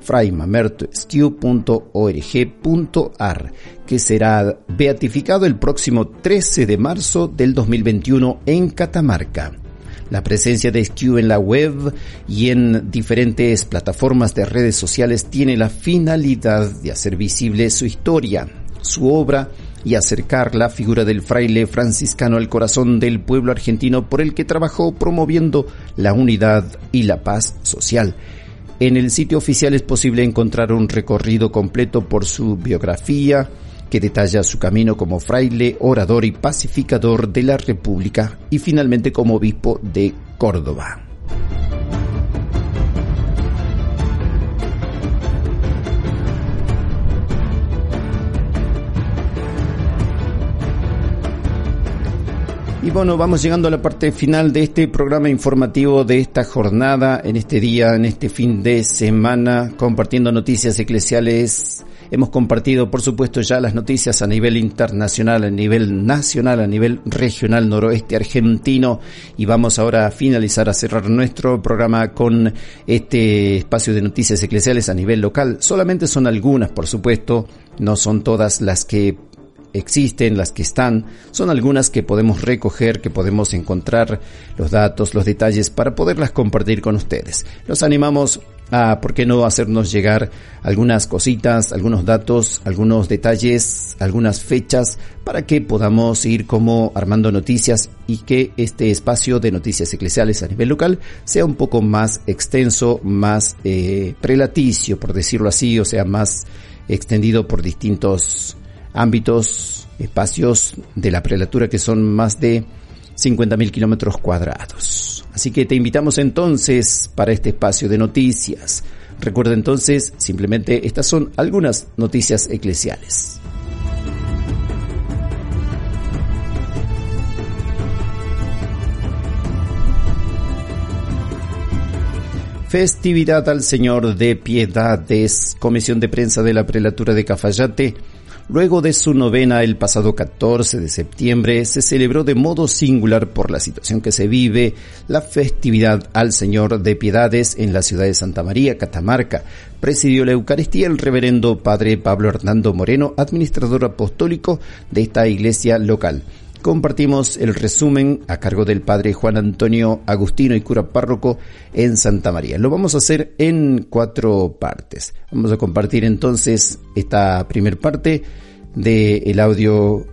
fraymamertoesquiu.org.ar, que será beatificado el próximo 13 de marzo del 2021 en Catamarca. La presencia de SKU en la web y en diferentes plataformas de redes sociales tiene la finalidad de hacer visible su historia, su obra y acercar la figura del fraile franciscano al corazón del pueblo argentino por el que trabajó promoviendo la unidad y la paz social. En el sitio oficial es posible encontrar un recorrido completo por su biografía, que detalla su camino como fraile, orador y pacificador de la República y finalmente como obispo de Córdoba. Y bueno, vamos llegando a la parte final de este programa informativo de esta jornada, en este día, en este fin de semana, compartiendo noticias eclesiales Hemos compartido, por supuesto, ya las noticias a nivel internacional, a nivel nacional, a nivel regional noroeste argentino y vamos ahora a finalizar, a cerrar nuestro programa con este espacio de noticias eclesiales a nivel local. Solamente son algunas, por supuesto, no son todas las que existen, las que están, son algunas que podemos recoger, que podemos encontrar los datos, los detalles para poderlas compartir con ustedes. Los animamos a, ¿por qué no hacernos llegar algunas cositas, algunos datos, algunos detalles, algunas fechas para que podamos ir como armando noticias y que este espacio de noticias eclesiales a nivel local sea un poco más extenso, más eh, prelaticio, por decirlo así, o sea, más extendido por distintos ámbitos, espacios de la prelatura que son más de 50.000 kilómetros cuadrados. Así que te invitamos entonces para este espacio de noticias. Recuerda entonces, simplemente estas son algunas noticias eclesiales. Festividad al Señor de Piedades, Comisión de Prensa de la Prelatura de Cafayate, Luego de su novena el pasado 14 de septiembre se celebró de modo singular por la situación que se vive la festividad al Señor de Piedades en la ciudad de Santa María, Catamarca. Presidió la Eucaristía el reverendo Padre Pablo Hernando Moreno, administrador apostólico de esta iglesia local compartimos el resumen a cargo del padre Juan Antonio Agustino y cura párroco en Santa María. Lo vamos a hacer en cuatro partes. Vamos a compartir entonces esta primera parte del audio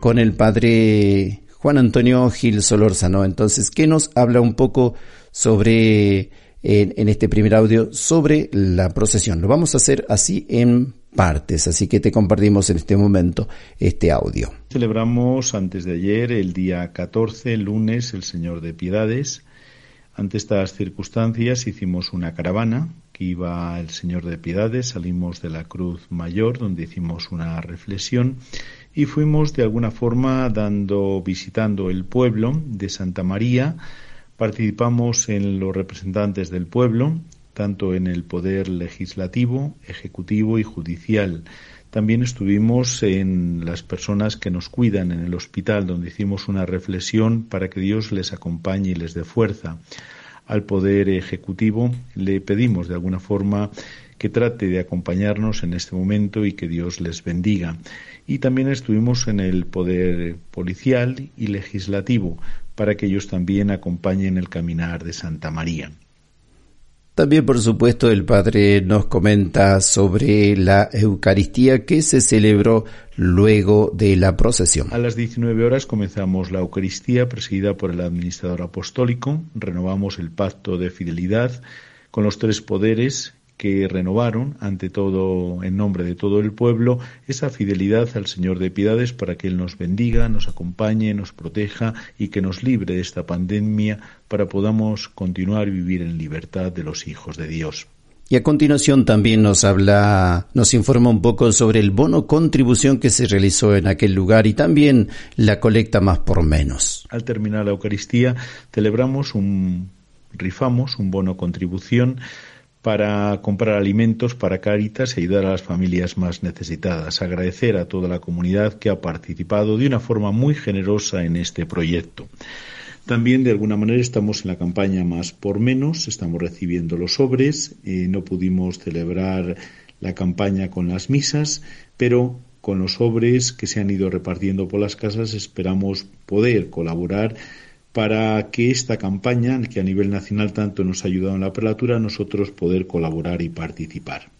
con el padre Juan Antonio Gil Solórzano. Entonces, ¿qué nos habla un poco sobre, en, en este primer audio, sobre la procesión? Lo vamos a hacer así en partes. Así que te compartimos en este momento este audio. Celebramos antes de ayer, el día 14, lunes, el Señor de Piedades. Ante estas circunstancias hicimos una caravana que iba el Señor de Piedades, salimos de la Cruz Mayor donde hicimos una reflexión y fuimos de alguna forma dando visitando el pueblo de Santa María, participamos en los representantes del pueblo, tanto en el poder legislativo, ejecutivo y judicial. También estuvimos en las personas que nos cuidan en el hospital, donde hicimos una reflexión para que Dios les acompañe y les dé fuerza. Al Poder Ejecutivo le pedimos de alguna forma que trate de acompañarnos en este momento y que Dios les bendiga. Y también estuvimos en el Poder Policial y Legislativo para que ellos también acompañen el caminar de Santa María. También, por supuesto, el Padre nos comenta sobre la Eucaristía que se celebró luego de la procesión. A las 19 horas comenzamos la Eucaristía presidida por el administrador apostólico. Renovamos el pacto de fidelidad con los tres poderes que renovaron, ante todo, en nombre de todo el pueblo, esa fidelidad al Señor de piedades para que Él nos bendiga, nos acompañe, nos proteja y que nos libre de esta pandemia para podamos continuar y vivir en libertad de los hijos de Dios. Y a continuación también nos habla, nos informa un poco sobre el bono contribución que se realizó en aquel lugar y también la colecta más por menos. Al terminar la Eucaristía, celebramos un, rifamos un bono contribución para comprar alimentos para Caritas y ayudar a las familias más necesitadas. Agradecer a toda la comunidad que ha participado de una forma muy generosa en este proyecto. También, de alguna manera, estamos en la campaña Más por Menos, estamos recibiendo los sobres, eh, no pudimos celebrar la campaña con las misas, pero con los sobres que se han ido repartiendo por las casas esperamos poder colaborar para que esta campaña, que a nivel nacional tanto nos ha ayudado en la prelatura, nosotros poder colaborar y participar.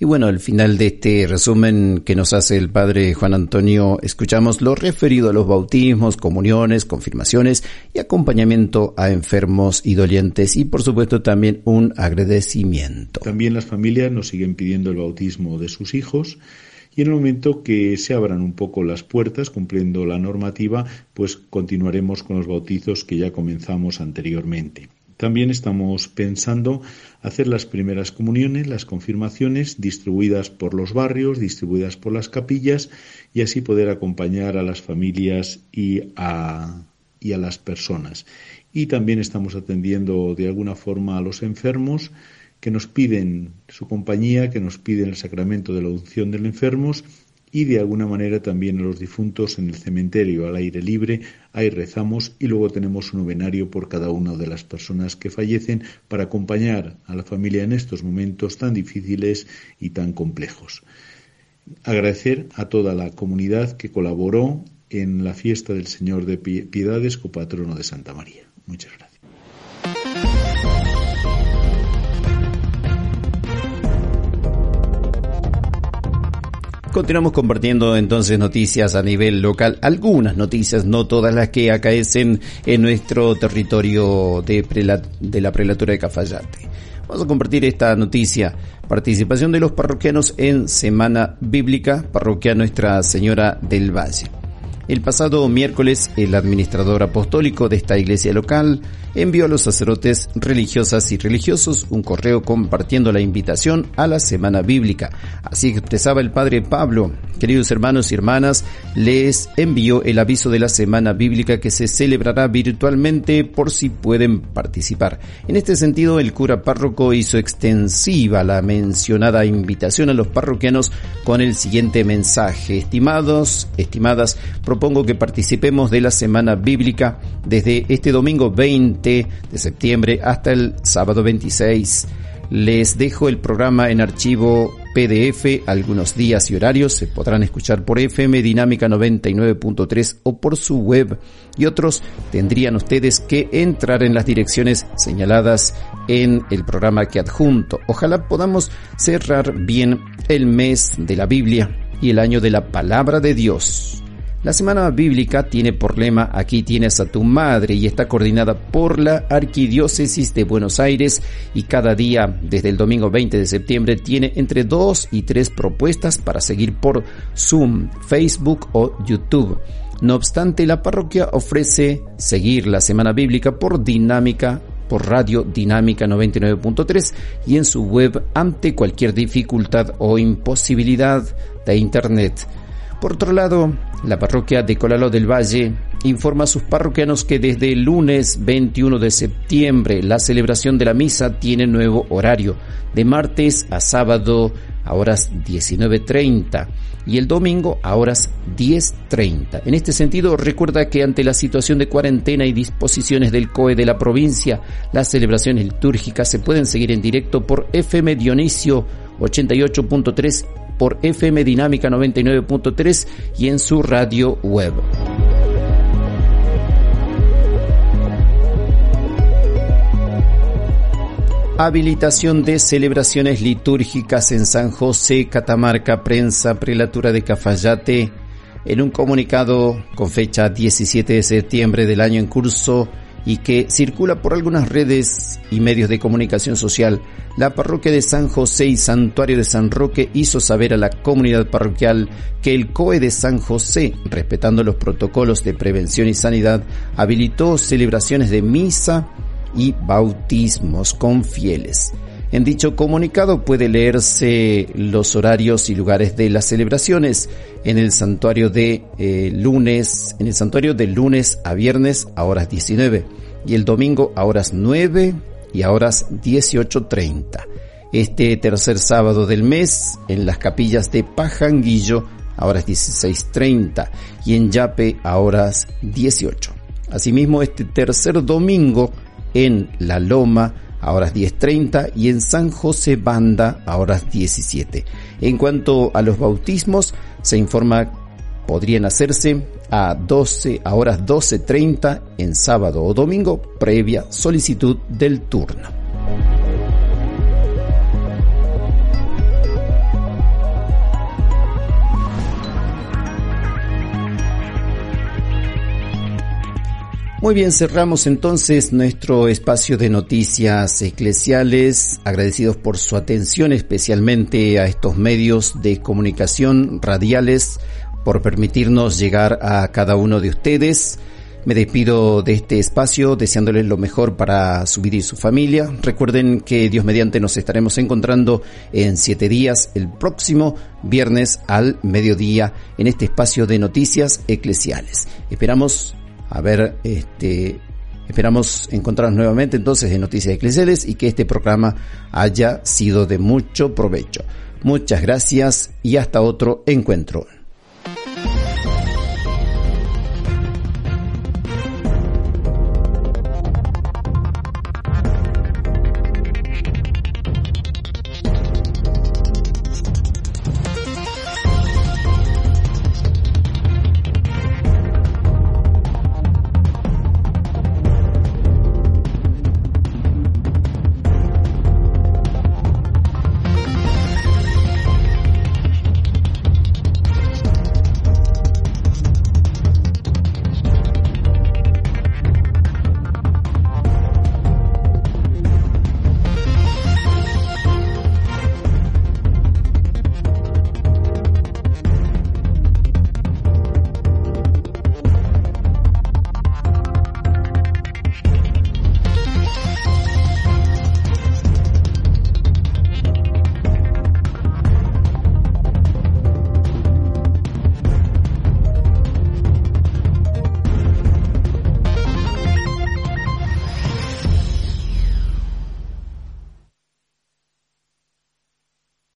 Y bueno, al final de este resumen que nos hace el padre Juan Antonio, escuchamos lo referido a los bautismos, comuniones, confirmaciones y acompañamiento a enfermos y dolientes y por supuesto también un agradecimiento. También las familias nos siguen pidiendo el bautismo de sus hijos y en el momento que se abran un poco las puertas, cumpliendo la normativa, pues continuaremos con los bautizos que ya comenzamos anteriormente. También estamos pensando hacer las primeras comuniones, las confirmaciones, distribuidas por los barrios, distribuidas por las capillas, y así poder acompañar a las familias y a, y a las personas. Y también estamos atendiendo de alguna forma a los enfermos, que nos piden su compañía, que nos piden el sacramento de la unción de los enfermos y de alguna manera también a los difuntos en el cementerio al aire libre. Ahí rezamos y luego tenemos un novenario por cada una de las personas que fallecen para acompañar a la familia en estos momentos tan difíciles y tan complejos. Agradecer a toda la comunidad que colaboró en la fiesta del Señor de Piedades, copatrono de Santa María. Muchas gracias. Continuamos compartiendo entonces noticias a nivel local, algunas noticias, no todas las que acaecen en nuestro territorio de, de la prelatura de Cafayate. Vamos a compartir esta noticia. Participación de los parroquianos en Semana Bíblica, parroquia Nuestra Señora del Valle. El pasado miércoles, el administrador apostólico de esta iglesia local envió a los sacerdotes religiosas y religiosos un correo compartiendo la invitación a la semana bíblica. Así expresaba el padre Pablo. Queridos hermanos y hermanas, les envió el aviso de la semana bíblica que se celebrará virtualmente por si pueden participar. En este sentido, el cura párroco hizo extensiva la mencionada invitación a los parroquianos con el siguiente mensaje. Estimados, estimadas, propongo que participemos de la semana bíblica desde este domingo 20 de septiembre hasta el sábado 26. Les dejo el programa en archivo PDF, algunos días y horarios se podrán escuchar por FM Dinámica 99.3 o por su web y otros tendrían ustedes que entrar en las direcciones señaladas en el programa que adjunto. Ojalá podamos cerrar bien el mes de la Biblia y el año de la palabra de Dios. La Semana Bíblica tiene por lema Aquí tienes a tu madre y está coordinada por la Arquidiócesis de Buenos Aires y cada día desde el domingo 20 de septiembre tiene entre dos y tres propuestas para seguir por Zoom, Facebook o YouTube. No obstante, la parroquia ofrece seguir la Semana Bíblica por dinámica por Radio Dinámica 99.3 y en su web ante cualquier dificultad o imposibilidad de Internet. Por otro lado, la parroquia de Colalo del Valle informa a sus parroquianos que desde el lunes 21 de septiembre la celebración de la misa tiene nuevo horario, de martes a sábado a horas 19.30 y el domingo a horas 10.30. En este sentido, recuerda que ante la situación de cuarentena y disposiciones del COE de la provincia, las celebraciones litúrgicas se pueden seguir en directo por FM Dionisio 88.3 por FM Dinámica 99.3 y en su radio web. Habilitación de celebraciones litúrgicas en San José, Catamarca, Prensa, Prelatura de Cafayate. En un comunicado con fecha 17 de septiembre del año en curso, y que circula por algunas redes y medios de comunicación social, la parroquia de San José y Santuario de San Roque hizo saber a la comunidad parroquial que el COE de San José, respetando los protocolos de prevención y sanidad, habilitó celebraciones de misa y bautismos con fieles. En dicho comunicado puede leerse los horarios y lugares de las celebraciones en el santuario de eh, lunes, en el santuario de lunes a viernes a horas 19 y el domingo a horas 9 y a horas 18.30. Este tercer sábado del mes en las capillas de Pajanguillo a horas 16.30 y en Yape a horas 18. Asimismo, este tercer domingo en La Loma a horas 10.30 y en San José Banda a horas 17. En cuanto a los bautismos, se informa podrían hacerse a 12 a horas 12.30 en sábado o domingo previa solicitud del turno. Muy bien, cerramos entonces nuestro espacio de noticias eclesiales, agradecidos por su atención especialmente a estos medios de comunicación radiales por permitirnos llegar a cada uno de ustedes. Me despido de este espacio deseándoles lo mejor para su vida y su familia. Recuerden que Dios mediante nos estaremos encontrando en siete días, el próximo viernes al mediodía, en este espacio de noticias eclesiales. Esperamos a ver, este, esperamos encontrarnos nuevamente entonces en Noticias Eclesiales y que este programa haya sido de mucho provecho. Muchas gracias y hasta otro encuentro.